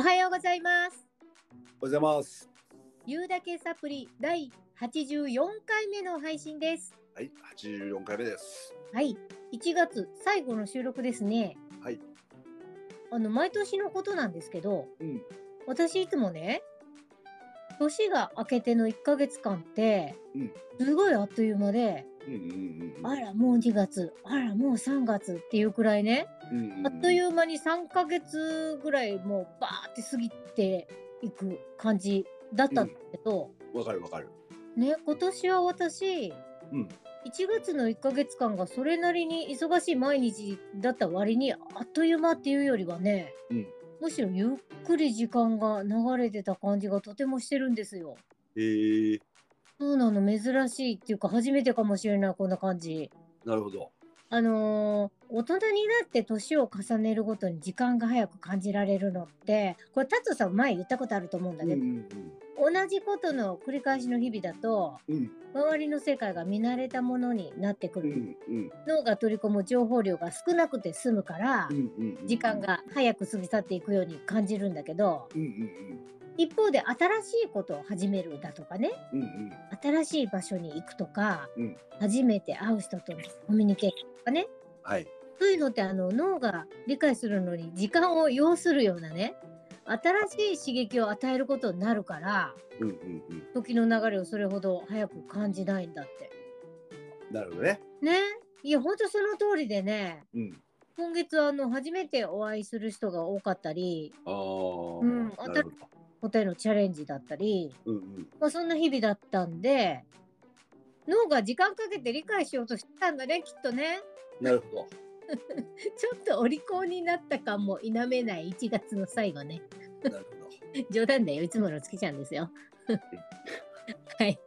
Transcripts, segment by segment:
おはようございます。おはようございます。ゆうだけサプリ第84回目の配信です。はい、84回目です。はい、1月最後の収録ですね。はい。あの毎年のことなんですけど、うん。私いつもね、年が明けての1ヶ月間って、うんすごいあっという間で、うんうんうん。あらもう2月、あらもう3月っていうくらいね、うんうん。あっというう間に3ヶ月ぐらいもうバーって過ぎていく感じだったんだけど、わかるわかる。ね今年は私、うん1月の1ヶ月間がそれなりに忙しい毎日だった割にあっという間っていうよりはねうん。むしろゆっくり時間が流れてた感じがとてもしてるんですよ。えー、そうなの珍しいっていうか初めてかもしれないこんな感じ。なるほど。あのー大人になって年を重ねるごとに時間が早く感じられるのってこれ達さん前言ったことあると思うんだけど、うん同じことの繰り返しの日々だとうんうん。周りの世界が見慣れたものになってくる、うんうん脳が取り込む情報量が少なくて済むから、うんうんうん。時間。が早く過ぎ去っていくように感じるんだけどうんうん一方で新しいことを始めるだとかねうん。うんうん。新しい場所に行くとか、うん初めて会う人とのコミュニケーションとかねはい。そういうのってあの脳が理解するのに時間を要するようなね新しい刺激を与えることになるからうんうんうん。時の流れをそれほど早く感じないんだって。なるほどね。ねいやほんとその通りでねうん。今月あの初めてお会いする人が多かったりああ。うんなるほど。答えのチャレンジだったり、うんうん。まあ、そんな日々だったんで脳が時間かけて理解しようとしてたんだねきっとねなるほど。ちょっとお利口になった感も否めない1月の最後ねなるほど。冗談だよいつもの月ちゃんですよ はい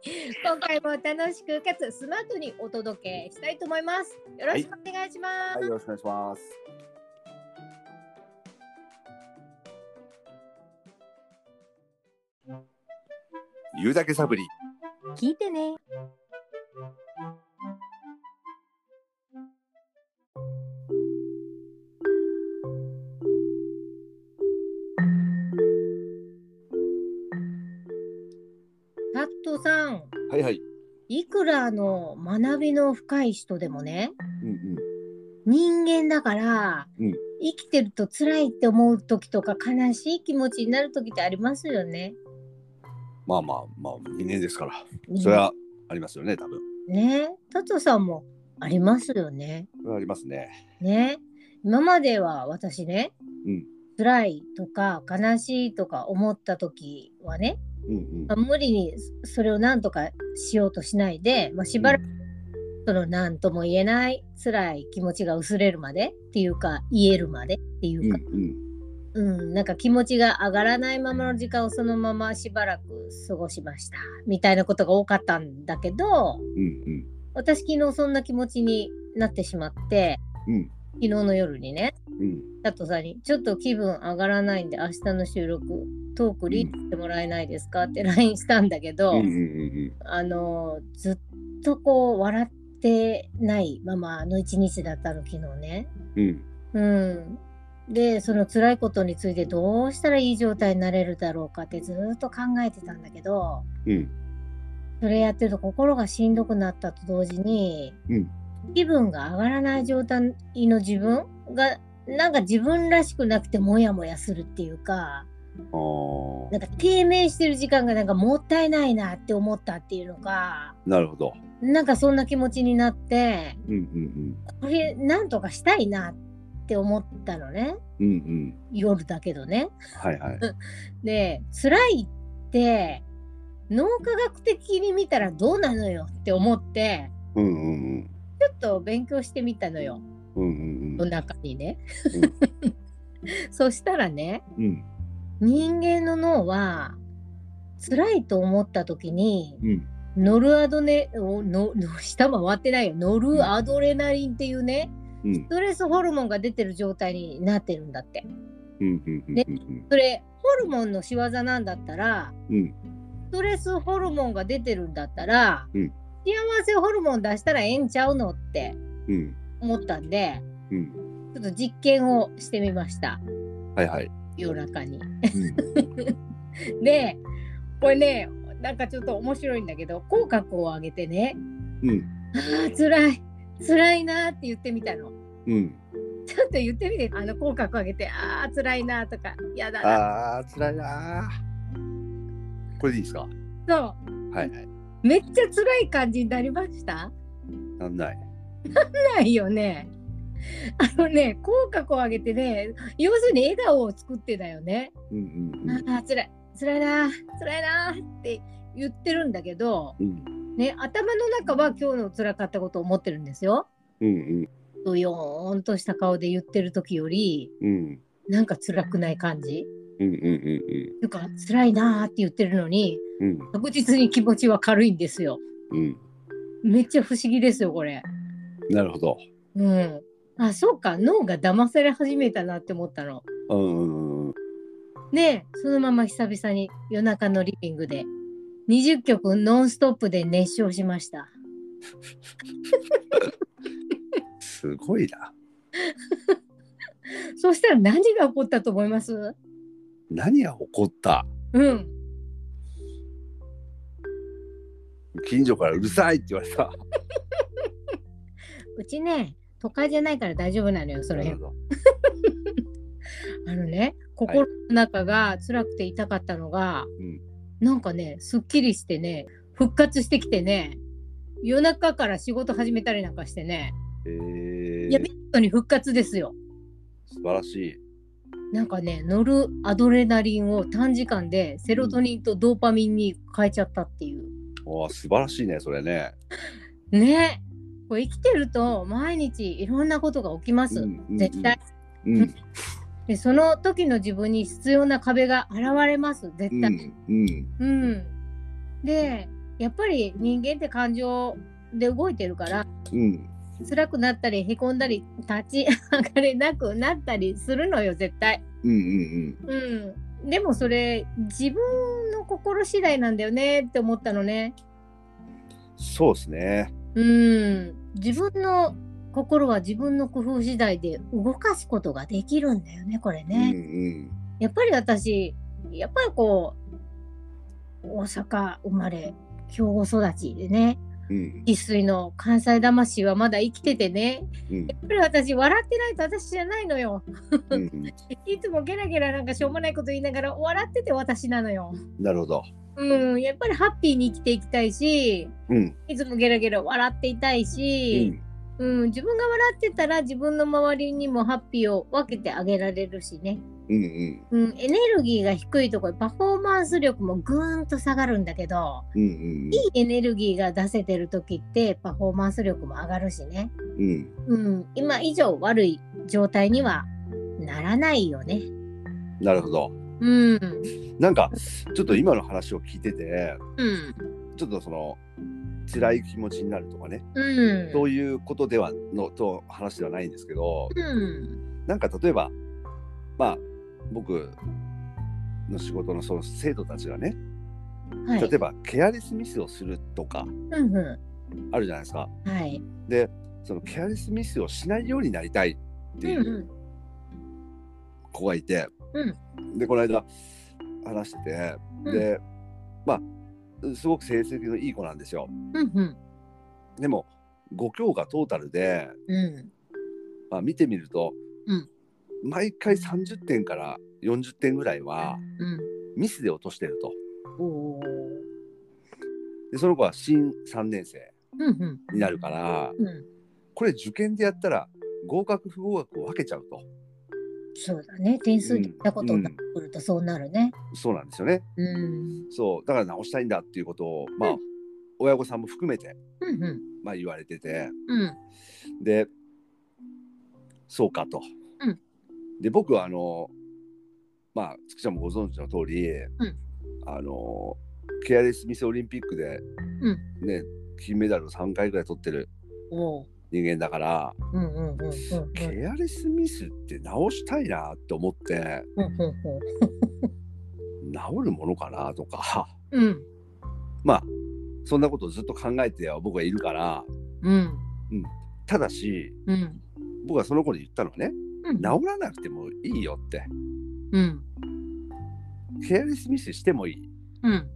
今回も楽しくかつスマートにお届けしたいと思いますよろしくお願いします、はい、よろしくお願いします。言うだけサブリ。聞いてねタットさんはいはい。いくらあの学びの深い人でもねうんうん。人間だから、うん生きてると辛いって思う時とか悲しい気持ちになる時ってありますよね。まあまあまあ、人間ですから。それはありますよね、多分。ねタットさんもありますよね。ありますね。ね今までは私ね、うん辛いとか悲しいとか思った時はね、うんうんまあ。無理にそれを何とかしようとしないで、まあ、しばらくその何とも言えない辛い気持ちが薄れるまでっていうか言えるまでっていうか、うんうん。うん、なんか気持ちが上がらないままの時間をそのまましばらく過ごしましたみたいなことが多かったんだけどうんうん。私昨日そんな気持ちになってしまってうん昨日の夜にねうん。佐藤さんに「ちょっと気分上がらないんで明日の収録トークリードしてもらえないですか?」って LINE したんだけど、うんうんうんあのずっとこう笑ってないままの一日だったの昨日ね。うん。うん。うん、でその辛いことについてどうしたらいい状態になれるだろうかってずっと考えてたんだけどうん。それやってると心がしんどくなったと同時に、うん気分が上がらない状態の自分がなんか自分らしくなくてモヤモヤするっていうか。なんか低迷してる時間がなんかもったいないなって思ったっていうのがなるほど。なんかそんな気持ちになってうんうんこれなんとかしたいなって思ったのねうん。うんうん。夜だけどね。はいはい。で辛いって脳科学的に見たらどうなのよって思ってうんうんうん。ちょっと勉強してみたのようんうんの中にね。そしたらねうん。うん。人間の脳は辛いと思った時にうん。ノルアドネおのの下回ってないよノルアドレナリンっていうねうんストレスホルモンが出てる状態になってるんだって。うんうんうんねうんそれホルモンの仕業なんだったらうん。ストレスホルモンが出てるんだったら、うん幸せホルモン出したらええんちゃうのってうん。思ったんでうん。ちょっと実験をしてみました。はいはい。夜中に。うん でこれねなんかちょっと面白いんだけど口角を上げてねうん「あー辛い辛いな」って言ってみたの。うん。ちょっと言ってみて。あの口角上げて「あー辛いな」とか「やだな。あー辛いなー。これでいいですか」そはいはい。うめっちゃ辛い感じになりました？なんない。ないよね。あのね口角を上げてね要するに笑顔を作ってだよね。うんうんあー辛い。辛いな辛いなって言ってるんだけど、うんね、頭の中は今日の辛かったことを思ってるんですよ。うんうよーんとした顔で言ってる時よりうんうんなんか辛くない感じうんうんうんなんか辛いなーって言ってるのにうん確実に気持ちは軽いんですよ。うんめっちゃ不思議ですよこれ。なるほどうん。あそうか脳が騙され始めたなって思ったの。うんうんうんでそのまま久々に夜中のリビングで20曲ノンストップで熱唱しました。すごいな そしたら何が起こったと思います？何が起こった？うん。近所からうるさいって言われた うちね都会じゃないから大丈夫なのよその辺。なるほど あのね心の中が辛くて痛かったのが、うんなんかねすっきりしてね復活してきてね夜中から仕事始めたりなんかしてね、えいや見事に復活ですよ。素晴らしい。なんかね乗るアドレナリンを短時間でセロトニンとドーパミンに変えちゃったっていう。おー素晴らしいねそれね。ね。これ生きてると毎日いろんなことが起きます、うんうん。絶対。うん でその時の自分に必要な壁が現れます絶対。うんうん。うん、でやっぱり人間って感情で動いてるからうん。辛くなったりへこんだり立ち上がれなくなったりするのよ絶対。うんうんうん、でもそれ自分の心次第なんだよねって思ったのね。そうですね。うん、自分の心は自分の工夫次第で動かすことができるんだよねこれうんね。やっぱり私やっぱりこう大阪生まれ兵庫育ちでねうん。うん生粋の関西魂はまだ生きててねうん。やっぱり私笑ってないと私じゃないのよ。うん。いつもゲラゲラなんかしょうもないこと言いながら笑ってて私なのよ。なるほど。うん。やっぱりハッピーに生きていきたいしうん。いつもゲラゲラ笑っていたいし、うん自分が笑ってたら自分の周りにもハッピーを分けてあげられるしね、うんうん。うん、エネルギーが低いところパフォーマンス力もぐーんと下がるんだけどうんうん。いいエネルギーが出せてる時ってパフォーマンス力も上がるしね、うん。うん、今以上悪い状態にはならないよね。なるほど。うん、なんかちょっと今の話を聞いててうん、ちょっとその辛い気持ちになるとかね、うん、そういうことではのと話ではないんですけど、うん、なんか例えばまあ僕の仕事のその生徒たちがね、はい、例えばケアレスミスをするとかうん、うあるじゃないですか。ん、はい、でそのケアレスミスをしないようになりたいってうん、いう子がいて、うん。でこの間話してて、うん。でまあすごく成績のいい子なんですよ。うん、うん、でも5教科トータルで、うん、まあ、見てみると、うん毎回30点から40点ぐらいはうん、ミスで落としてると。おーでその子は新3年生うん、うん、になるからうん。これ受験でやったら合格不合格を分けちゃうと。そうだね。点数でったことになってくるとそうなるね。そうなんですよね。うん。そうだから直したいんだっていうことをまあ、うん親御さんも含めて、うんうん。まあ、言われててうん。でそうかと。うんで僕はあのまあ月ちゃんもご存知の通り、んあのケアレスミスオリンピックで、うね金メダルを3回ぐらい取ってるおう。人間だから、うんうんうんうんうん。ケアレスミスって直したいなって思ってうんうん治るものかなとかうん。うん。まあそんなことをずっと考えては僕はいるからうん。ただしうん。僕はその子に言ったのはねうん。治らなくてもいいよってううん。ケアレスミスしてもいい。うん。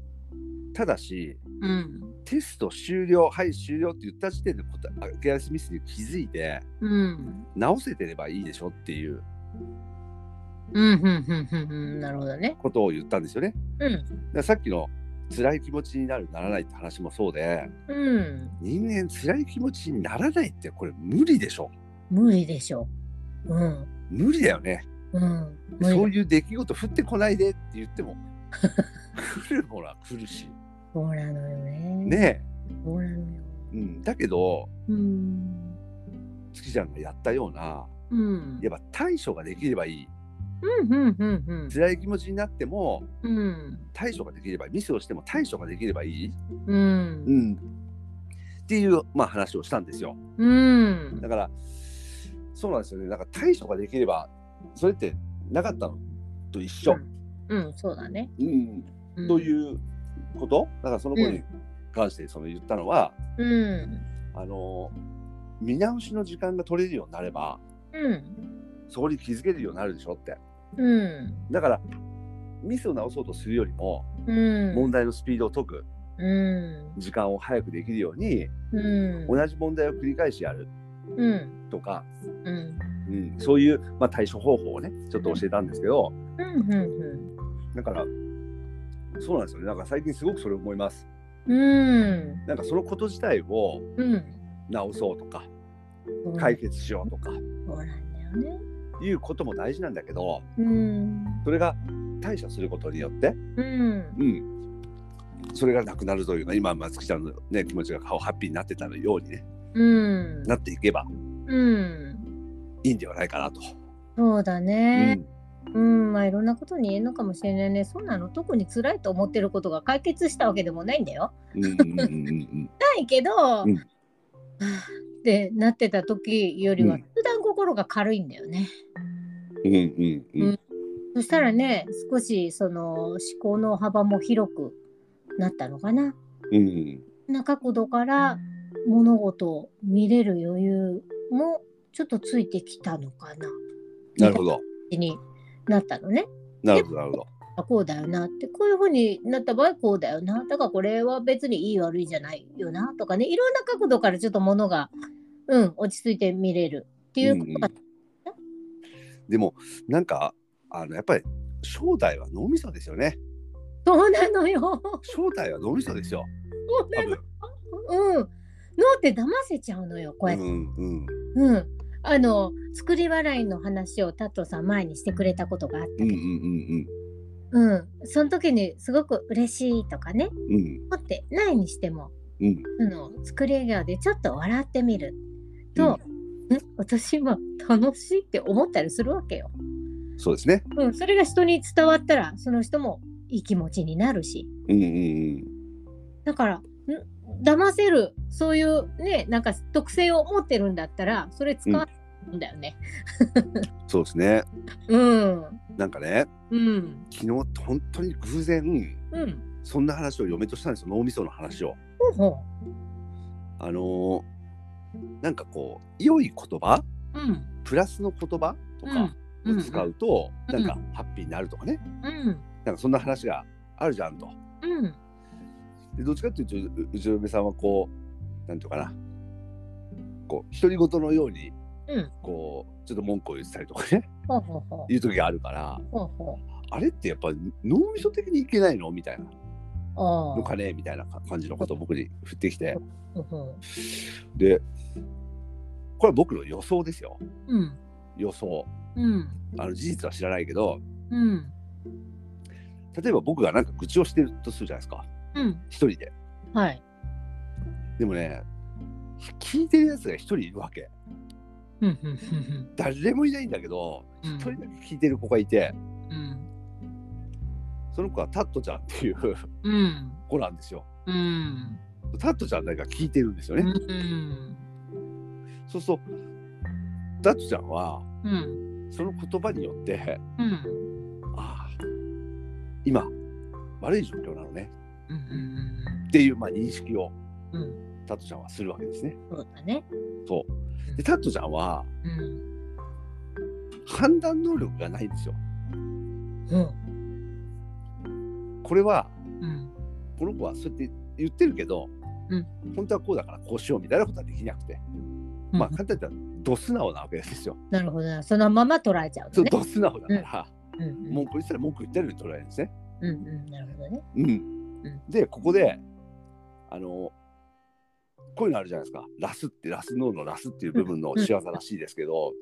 ただし、うん。テスト終了、はい、終了って言った時点でケアレスミスに気づいて、うん。直せてればいいでしょっていううん。うん。うん。うん。うん。なるほどね。ことを言ったんですよね。うん。さっきの辛い気持ちになる、ならないって話もそうで、うん。人間辛い気持ちにならないってこれ無理でしょ。無理でしょ。うん。無理だよね。うん。そういう出来事降ってこないでって言っても来るものは来るし。そうなのよね。。ねそうなのよ。え。うん、だけど、うん。月ちゃんがやったような、うん。やっぱ対処ができればいい。うん。うん。うん。うん。辛い気持ちになってもうん。対処ができればいい。ミスをしても対処ができればいい。うんう。ん。っていう、まあ、話をしたんですよ。うんだ。から、そうなんですよね。なんか対処ができれば、それってなかったのと一緒。うん。そうだね。うん。うんということ？だからその子に関してその言ったのは、うん。あの見直しの時間が取れるようになればうん。そこに気づけるようになるでしょってうん。だからミスを直そうとするよりもうん。問題のスピードを解くうん。時間を早くできるようにうん。同じ問題を繰り返しやるうん。とか、うん。うん、そういう、まあ、対処方法をねちょっと教えたんですけどうん。うん。だからそうなんですよねなんか最近すごくそれ思いますうん。なんかそのこと自体をうん。直そうとかうん。解決しようとかそうなんだよね。いうことも大事なんだけどうん。それが対処することによって、うん。うん、それがなくなるというか今松木ちゃんの、ね、気持ちが顔ハッピーになってたように、ね、うん。なっていけばうん。いいんではないかなと。そうだうね。んうん。まあいろんなことに言えるのかもしれないね。そうなの。特に辛いと思ってることが解決したわけでもないんだよ。ないけど、はうんぁってなってた時よりはうん普段心が軽いんだよね。うんうんうんそしたらね、少しその思考の幅も広くなったのかな。うんな角度から物事を見れる余裕もちょっとついてきたのかな。なるほどになったのね。なるほどなるほど。あこうだよなってこういうふうになった場合こうだよなだからこれは別にいい悪いじゃないよなとかねいろんな角度からちょっと物がうん落ち着いて見れるっていうことが、でもなんかあのやっぱり正体は脳みそですよね。そうなのよ。正体は脳みそですよ。そうなのうん。脳って騙せちゃうのよこうやって。うんうんうん。あの作り笑いの話をタットさん前にしてくれたことがあったうんうけんど、うん。その時にすごく嬉しいとかね。うん。うん思ってないにしてもうん。その作り笑顔でちょっと笑ってみる。と、え？私今楽しいって思ったりするわけよ。そうですね。うん、それが人に伝わったらその人もいい気持ちになるし。うんうんうん。だからん？騙せるそういうねなんか特性を持ってるんだったらそれ使うんだよね。そうですね。うん。なんかねうん。昨日本当に偶然うん。そんな話を嫁としたんですよ。脳みその話を。ほうほあのーなんかこう良い言葉ううん。プラスの言葉とかを使うと、うん。なんかハッピーになるとかね。うん。なんかそんな話があるじゃんと。うんでどっちかっていうとううちの嫁さんはこうなんていうかな。こう独り言のようにうん。こうちょっと文句を言ってたりとかね。いう時があるからあれってやっぱ脳みそ的にいけないの？みたいな。のかね？みたいな感じのことを僕に振ってきて。でこれは僕の予想ですよ。ううん。予想。うん。あの事実は知らないけど。うん。例えば僕がなんか愚痴をしてるとするじゃないですかうん。一人で。はい。でもね聞いてるやつが一人いるわけ。誰もいないんだけどうん。一人だけ聞いてる子がいて。うん。その子はタットちゃんっていううん。子なんですよ。うん。タットちゃんだけが聞いてるんですよね、うん。そうするとタットちゃんはうん。その言葉によってうん。ああ今悪い状況っていう、まあ、認識をうんうんタットちゃんはするわけですね。そうだねそうでタットちゃんはうん判断能力がないんですよ。うん。これはうん。この子はそうやって言ってるけど、うん本当はこうだからこうしようみたいなことはできなくて、まあ簡単に言ったらド素直なわけですよ。なるほどな。そのまま捉えちゃうのね。そうド素直だから、うんうん。文句言ってたら文句言ってるように捉えるんですね。うんうん。なるほどね。うんうんでここであのこういうのあるじゃないですか。ラスってラス脳のラスっていう部分の仕業らしいですけど、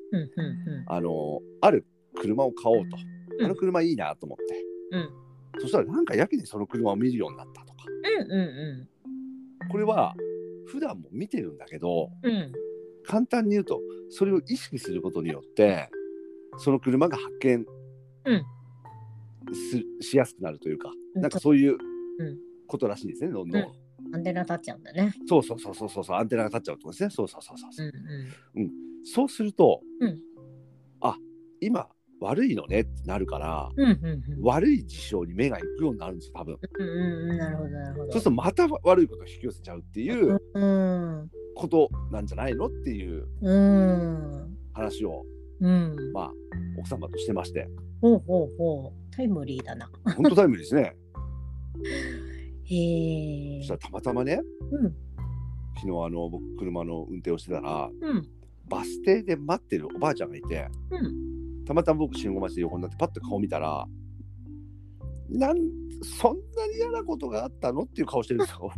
あのある車を買おうと、うん。あの車いいなと思って、うん。そしたらなんかやけにその車を見るようになったとか。これは普段も見てるんだけど。簡単に言うとそれを意識することによってその車が発見しやすくなるというか、うん。なんかそういううんことらしいんですねどんどん、アンテナ立っちゃうんだね。そうそうそうそうそうそうアンテナが立っちゃうってことですねそうそうそうそううんうん。そうすると、うんあ今悪いのねってなるから、うんうんうん。悪い事象に目が行くようになるんですよ多分。うんうんうん。なるほどなるほど。そうするとまた悪いことを引き寄せちゃうっていううん。ことなんじゃないのっていううん。話をうん。まあ奥様としてましてほうほうほう。タイムリーだな。本当タイムリーですね。へえそした。らたまたまねうん。昨日あの僕車の運転をしてたらうん。バス停で待ってるおばあちゃんがいてうん。たまたま僕信号待ちで横になってパッと顔見たらなんそんなに嫌なことがあったのっていう顔してるんですよ。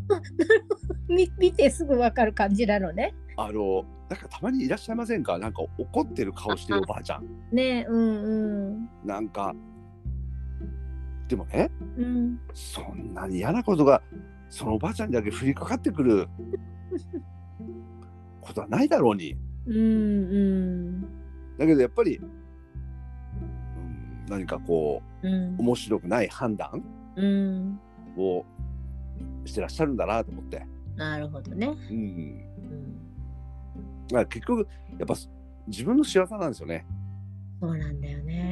み見てすぐわかる感じなのね。あのなんかたまにいらっしゃいませんか？なんか怒ってる顔してるおばあちゃん。ねうんうん。なんかでもねうん。そんなに嫌なことがそのおばあちゃんにだけ降りかかってくる ことはないだろうにうんうん。だけどやっぱり、うん、何かこうんう。面白くない判断うん。をしてらっしゃるんだなと思って、なるほどね。うん、うん。結局やっぱ自分の仕業なんですよね。そうなんだよね。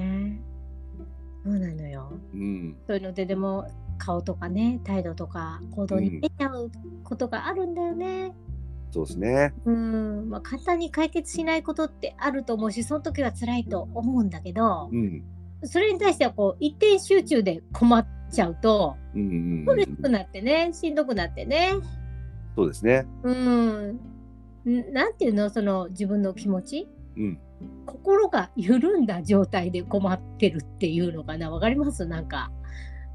そうなのよ。うん、そういうのででも顔とかね態度とか行動に出ちゃうことがあるんだよね。そうですね。うん、まあ、簡単に解決しないことってあると思うしその時は辛いと思うんだけどうん、それに対してはこう一点集中で困っちゃうとうん、うん、苦しくなってねしんどくなってね。そうですね。うん、んなんていうの？その自分の気持ち？うん、心が緩んだ状態で困ってるっていうのかな。わかります？なんか。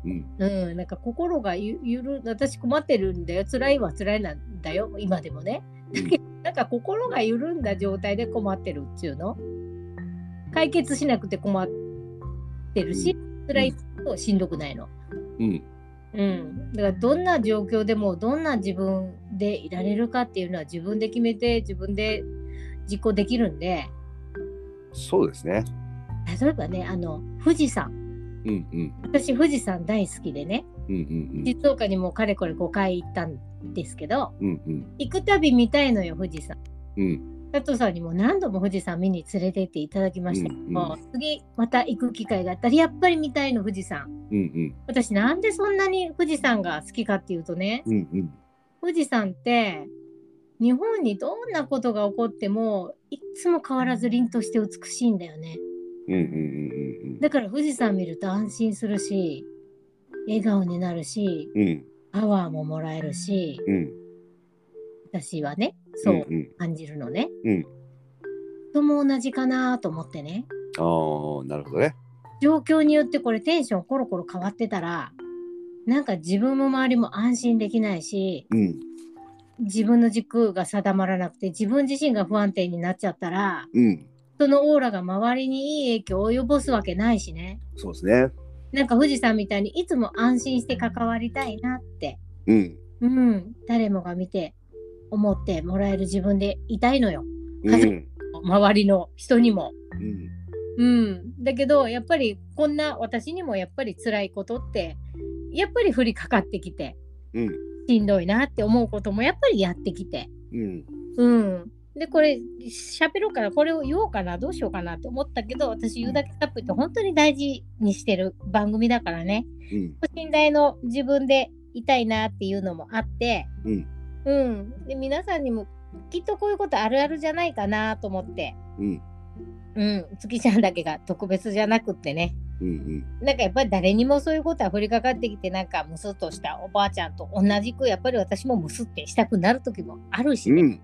うん、うん、なんか心がゆゆる私困ってるんだよ。辛いは辛いなんだよ。今でもね。だけどなんか心が緩んだ状態で困ってるっていうの？解決しなくて困ってるし、辛いとしんどくないの。うん、うん、だからどんな状況でもどんな自分でいられるかっていうのは自分で決めて自分で実行できるんでそうですね。例えばねあの富士山。うん、うん、私富士山大好きでね。うん、うん、静岡にもかれこれ5回行ったんですけどうん、うん、行くたび見たいのよ富士山。うん、佐藤さんにも何度も富士山見に連れてっていただきました。けど、うんうん。次また行く機会があったらやっぱり見たいの富士山。うん、うん、私なんでそんなに富士山が好きかっていうとねうん、うん、富士山って日本にどんなことが起こってもいっつも変わらず凛として美しいんだよね。うん、うん、うん、だから富士山見ると安心するし笑顔になるしうん、パワーももらえるしうん、私はねそううん、感じるのね。うん、とも同じかなと思ってね。ああ、なるほどね。状況によってこれテンションコロコロ変わってたらなんか自分も周りも安心できないしうん、自分の軸が定まらなくて自分自身が不安定になっちゃったらうん、そのオーラが周りにいい影響を及ぼすわけないしね。そうですね。なんか富士山みたいにいつも安心して関わりたいなって。うん、うん。誰もが見て思ってもらえる自分でいたいのよ。うん、周りの人にも。うん、うん、だけどやっぱりこんな私にもやっぱり辛いことってやっぱり降りかかってきてうん、しんどいなって思うこともやっぱりやってきて。うん、うん。でこれ喋ろうかな。これを言おうかなどうしようかなって思ったけど私言うだけカップって本当に大事にしてる番組だからね。うん、信頼の自分でいたいなっていうのもあって。うん、うん、で皆さんにもきっとこういうことあるあるじゃないかなと思って。うん、うん。月ちゃんだけが特別じゃなくってねうんうん。なんかやっぱり誰にもそういうことは降りかかってきてなんかムスッとしたおばあちゃんと同じくやっぱり私もムスってしたくなる時もあるしね、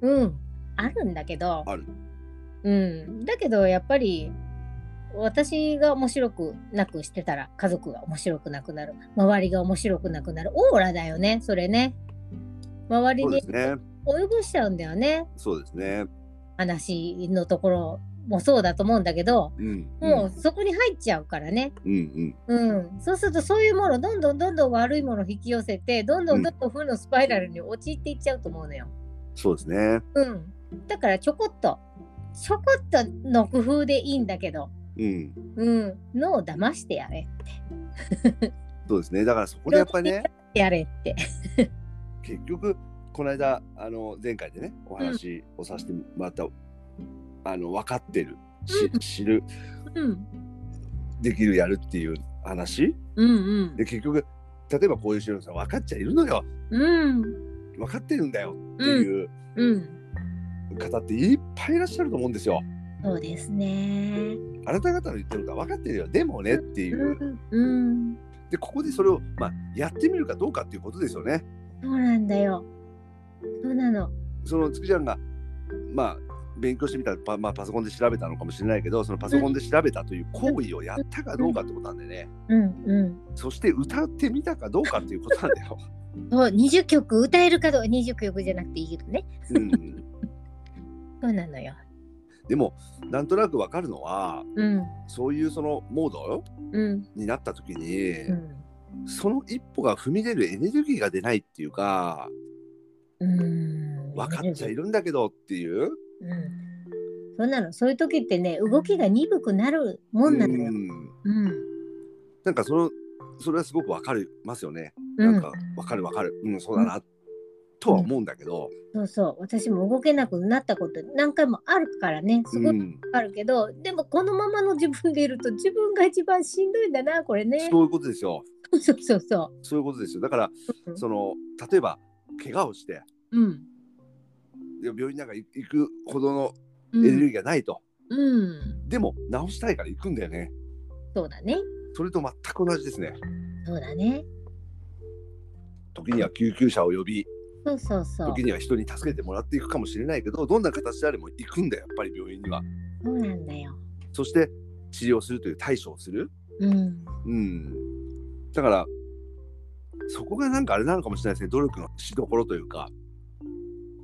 うん。うん、あるんだけど。ある。うん、だけどやっぱり私が面白くなくしてたら家族が面白くなくなる。周りが面白くなくなる。オーラだよねそれね。周りに及ぼしちゃうんだよね。そうですね。話のところもそうだと思うんだけどうん。もうそこに入っちゃうからね、うんうん。うん、そうするとそういうものどんどんどんどん悪いものを引き寄せてどんどんどんどん負のスパイラルに陥っていっちゃうと思うのよ。そうですね。うん、だからちょこっとちょこっとの工夫でいいんだけど、うん。うん、脳を騙してやれそうですね。だからそこでやっぱりねやれって。結局この間あの前回でねお話をさせてもらった、あの分かってる。し知る。うん。できるやるっていう話？うんうん。で結局例えばこういう人さ分かっちゃいるのよ。うん。分かってるんだよっていううん。方っていっぱいいらっしゃると思うんですよ。そうですね。あなた方の言ってることは分かってるよ。でもねっていう。うんうん。でここでそれを、まあ、やってみるかどうかっていうことですよね。そうなんだよ。そうなの。そのつくちゃんがまあ勉強してみたらパ,、まあ、パソコンで調べたのかもしれないけどそのパソコンで調べたという行為をやったかどうかってことなんでねうんうん。そして歌ってみたかどうかっていうことなんだよ。そう20曲歌えるかどうか20曲じゃなくていいけどね。うん、そうなのよ。でもなんとなく分かるのはうんそういうそのモード？うんになった時に、うん。その一歩が踏み出るエネルギーが出ないっていうかうん。分かっちゃいるんだけどっていう。うん。そうなの。そういう時ってね、動きが鈍くなるもんなのよ。うんうん。なんかそのそれはすごく分かりますよね。うんなんか分かる分かる、うん、そうだな、とは思うんだけど、そうそう。私も動けなくなったこと何回もあるからね。すごくうん、あるけど、でもこのままの自分でいると自分が一番しんどいんだな、これね。そういうことですよ。そうそうそそういうことですよ。だから、う。その例えば怪我をしてうん。病院なんか行くほどのうん。エネルギーがないと、うん。でも治したいから行くんだよね。そうだね。それと全く同じですね。そうだね。時には救急車を呼び、そうそうそう。時には人に助けてもらっていくかもしれないけど、どんな形であれも行くんだよ、やっぱり病院には。そうなんだよ。そして治療するという対処をする。うん。うん。だから、そこがなんかあれなのかもしれないですね、努力のしどころというか、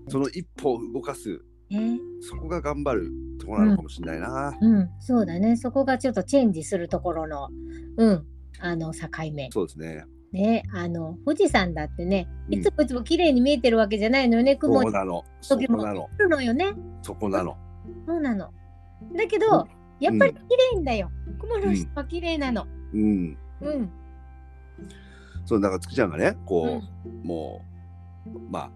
その一歩を動かす、ね。そこが頑張るところなのかもしれないな。うん。そうだね。そこがちょっとチェンジするところの、うん。あの境目。そうですね。ね。あの、富士山だってね、うんいつもいつも綺麗に見えてるわけじゃないのよね。雲にそうなの。そ時もこなの。あるのよね。そこなの。そうなの。だけど、やっぱり綺麗んだよ。雲の下は綺麗なの。うん。うん。そう、だから月ちゃんがね、こう、もう、まあ、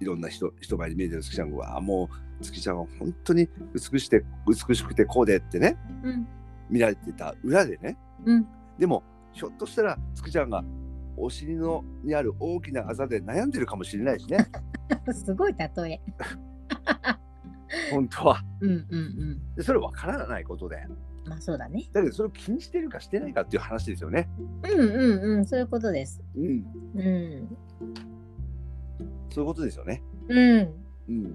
いろんな人人前に見えてる月ちゃんが、もう月ちゃんは本当に美しくて美しくてこうでってね、うん。見られてた裏でね、うん。でも、ひょっとしたら月ちゃんがお尻のにある大きなあざで悩んでるかもしれないしね、すごい例え。本当は。うんうんうん。でそれわからないことで。まあそうだね。だけど、それを気にしてるかしてないかっていう話ですよね。うんうんうん。そういうことです。うん。うん。そういうことですよね。うん。うん。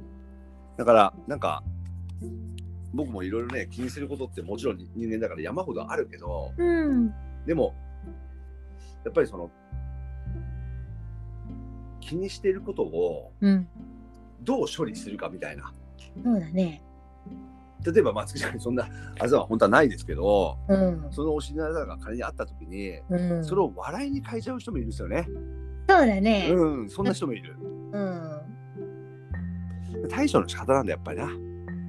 だから、なんか、僕もいろいろね、気にすることってもちろん人間だから山ほどあるけど、うん。でも、やっぱりその、気にしていることをうん。どう処理するかみたいな。そうだね。例えば、松木さんにそんなあざは本当はないですけど、うん。そのお尻のあざが仮にあった時に、うん。それを笑いに変えちゃう人もいるんですよね。そうだね。うん、そんな人もいる。うん。対処の仕方なんだ、やっぱりな。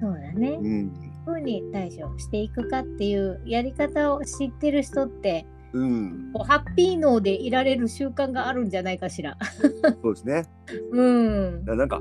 そうだね。うん。どうに対処していくかっていうやり方を知ってる人って、うん。こうハッピー脳でいられる習慣があるんじゃないかしら。そうですね。うん。なんか、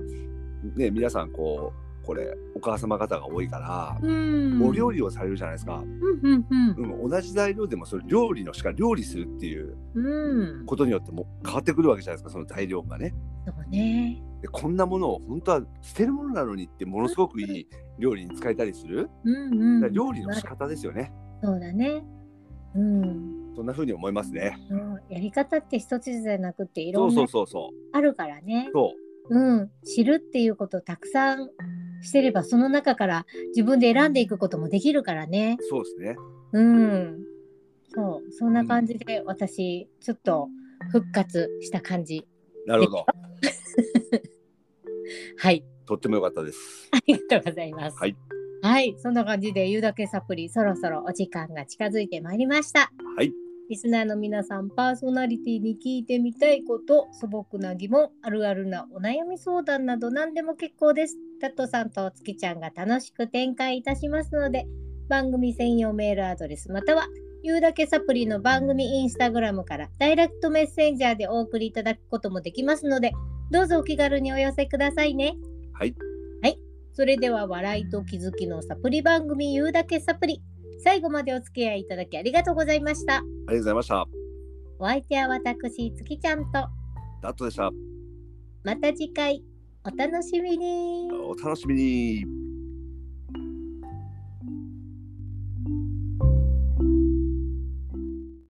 ね、皆さん、こう、これ、お母様方が多いから、うん。お料理をされるじゃないですか。うんうんうん。うん、同じ材料でもそれ料理のしか料理するっていううん。ことによっても変わってくるわけじゃないですかその材料がねそうね。でこんなものを本当は捨てるものなのにってものすごくいい料理に使えたりするうんうん。料理の仕方ですよね、そうだね。うん、そんな風に思いますね。うんやり方って一つじゃなくていそうそろんなうそうそあるからねう。。そう。うん、知るっていうことをたくさんしてればその中から自分で選んでいくこともできるからね。そうですね。うん。そう、そんな感じで私ちょっと復活した感じ。なるほど。はい。とっても良かったです。ありがとうございます。はい。はい、そんな感じで言うだけサプリそろそろお時間が近づいてまいりました。はい。リスナーの皆さん、パーソナリティに聞いてみたいこと、素朴な疑問、あるあるなお悩み相談など何でも結構です。タットさんとお月ちゃんが楽しく展開いたしますので、番組専用メールアドレスまたは、言うだけサプリの番組インスタグラムからダイレクトメッセンジャーでお送りいただくこともできますので、どうぞお気軽にお寄せくださいね。はい。それでは、笑いと気づきのサプリ番組言うだけサプリ。最後までお付き合いいただきありがとうございました。ありがとうございました。お相手は私、月ちゃんと。ダットでした。また次回お楽しみにお楽しみに。